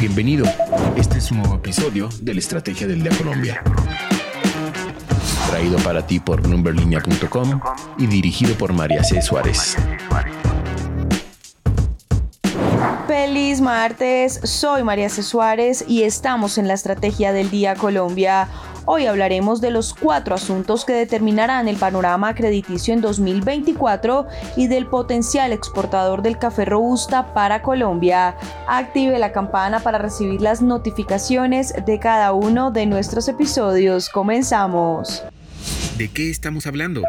Bienvenido. Este es un nuevo episodio de la Estrategia del Día Colombia. Traído para ti por numberlinea.com y dirigido por María C. Suárez. Feliz martes, soy María C. Suárez y estamos en la Estrategia del Día Colombia. Hoy hablaremos de los cuatro asuntos que determinarán el panorama crediticio en 2024 y del potencial exportador del café robusta para Colombia. Active la campana para recibir las notificaciones de cada uno de nuestros episodios. Comenzamos. ¿De qué estamos hablando?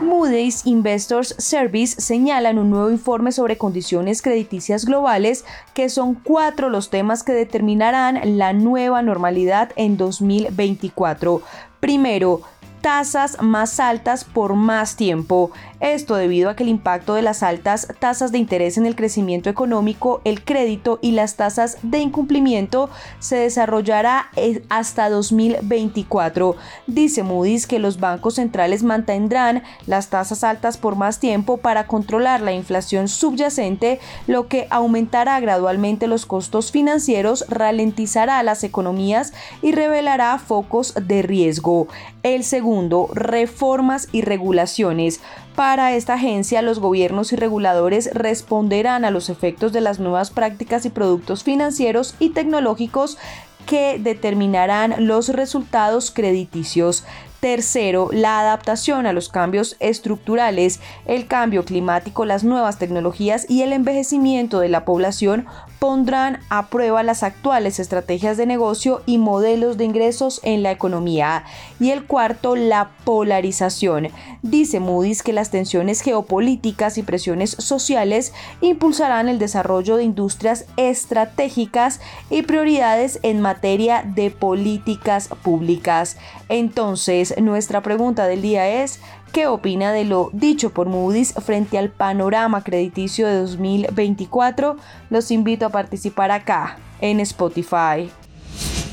Moody's Investors Service señalan un nuevo informe sobre condiciones crediticias globales que son cuatro los temas que determinarán la nueva normalidad en 2024. Primero, tasas más altas por más tiempo. Esto debido a que el impacto de las altas tasas de interés en el crecimiento económico, el crédito y las tasas de incumplimiento se desarrollará eh, hasta 2024. Dice Moody's que los bancos centrales mantendrán las tasas altas por más tiempo para controlar la inflación subyacente, lo que aumentará gradualmente los costos financieros, ralentizará las economías y revelará focos de riesgo. El segundo, reformas y regulaciones. Para esta agencia, los gobiernos y reguladores responderán a los efectos de las nuevas prácticas y productos financieros y tecnológicos que determinarán los resultados crediticios. Tercero, la adaptación a los cambios estructurales, el cambio climático, las nuevas tecnologías y el envejecimiento de la población pondrán a prueba las actuales estrategias de negocio y modelos de ingresos en la economía. Y el cuarto, la polarización. Dice Moody's que las tensiones geopolíticas y presiones sociales impulsarán el desarrollo de industrias estratégicas y prioridades en materia de políticas públicas. Entonces, nuestra pregunta del día es, ¿qué opina de lo dicho por Moody's frente al panorama crediticio de 2024? Los invito a participar acá, en Spotify.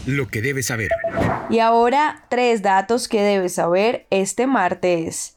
Lo que debes saber. Y ahora, tres datos que debes saber este martes.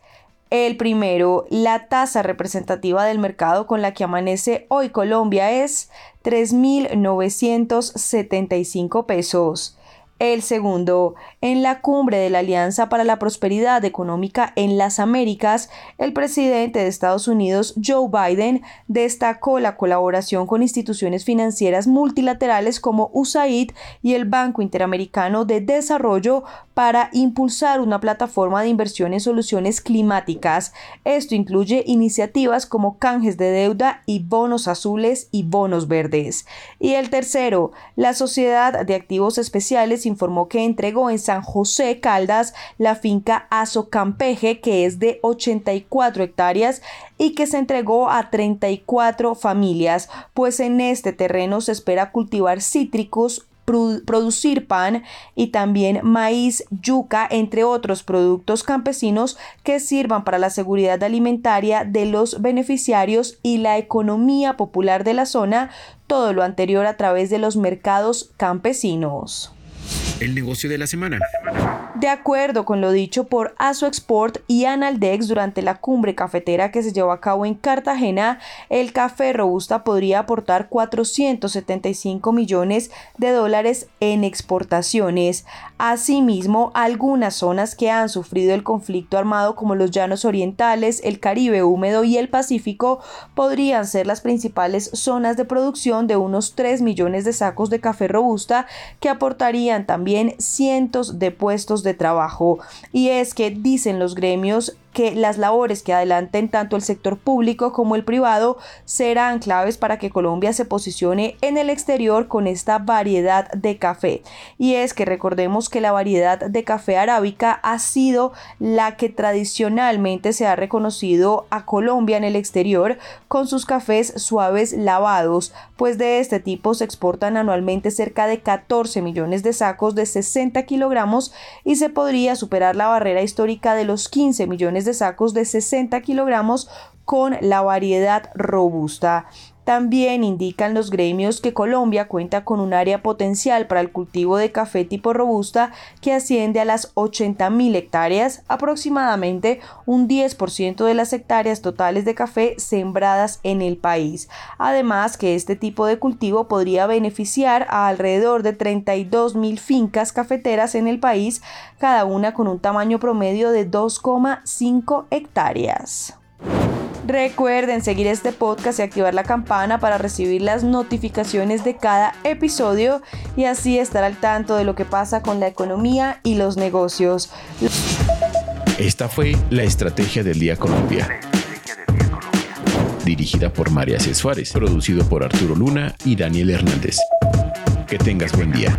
El primero, la tasa representativa del mercado con la que amanece hoy Colombia es 3.975 pesos. El segundo, en la cumbre de la Alianza para la Prosperidad Económica en las Américas, el presidente de Estados Unidos, Joe Biden, destacó la colaboración con instituciones financieras multilaterales como USAID y el Banco Interamericano de Desarrollo para impulsar una plataforma de inversión en soluciones climáticas. Esto incluye iniciativas como canjes de deuda y bonos azules y bonos verdes. Y el tercero, la Sociedad de Activos Especiales informó que entregó en San José Caldas la finca Aso Campeje, que es de 84 hectáreas y que se entregó a 34 familias, pues en este terreno se espera cultivar cítricos, producir pan y también maíz, yuca, entre otros productos campesinos que sirvan para la seguridad alimentaria de los beneficiarios y la economía popular de la zona, todo lo anterior a través de los mercados campesinos. El negocio de la semana. De acuerdo con lo dicho por Aso Export y Analdex durante la cumbre cafetera que se llevó a cabo en Cartagena, el café robusta podría aportar 475 millones de dólares en exportaciones. Asimismo, algunas zonas que han sufrido el conflicto armado como los llanos orientales, el Caribe húmedo y el Pacífico podrían ser las principales zonas de producción de unos 3 millones de sacos de café robusta que aportarían también cientos de puestos de trabajo. Y es que dicen los gremios que las labores que adelanten tanto el sector público como el privado serán claves para que Colombia se posicione en el exterior con esta variedad de café. Y es que recordemos que la variedad de café arábica ha sido la que tradicionalmente se ha reconocido a Colombia en el exterior con sus cafés suaves lavados, pues de este tipo se exportan anualmente cerca de 14 millones de sacos de 60 kilogramos y se podría superar la barrera histórica de los 15 millones de sacos de 60 kilogramos con la variedad robusta. También indican los gremios que Colombia cuenta con un área potencial para el cultivo de café tipo robusta que asciende a las 80.000 hectáreas, aproximadamente un 10% de las hectáreas totales de café sembradas en el país. Además que este tipo de cultivo podría beneficiar a alrededor de 32.000 fincas cafeteras en el país, cada una con un tamaño promedio de 2,5 hectáreas. Recuerden seguir este podcast y activar la campana para recibir las notificaciones de cada episodio y así estar al tanto de lo que pasa con la economía y los negocios. Esta fue la Estrategia del Día Colombia. Dirigida por María C. Suárez, producido por Arturo Luna y Daniel Hernández. Que tengas buen día.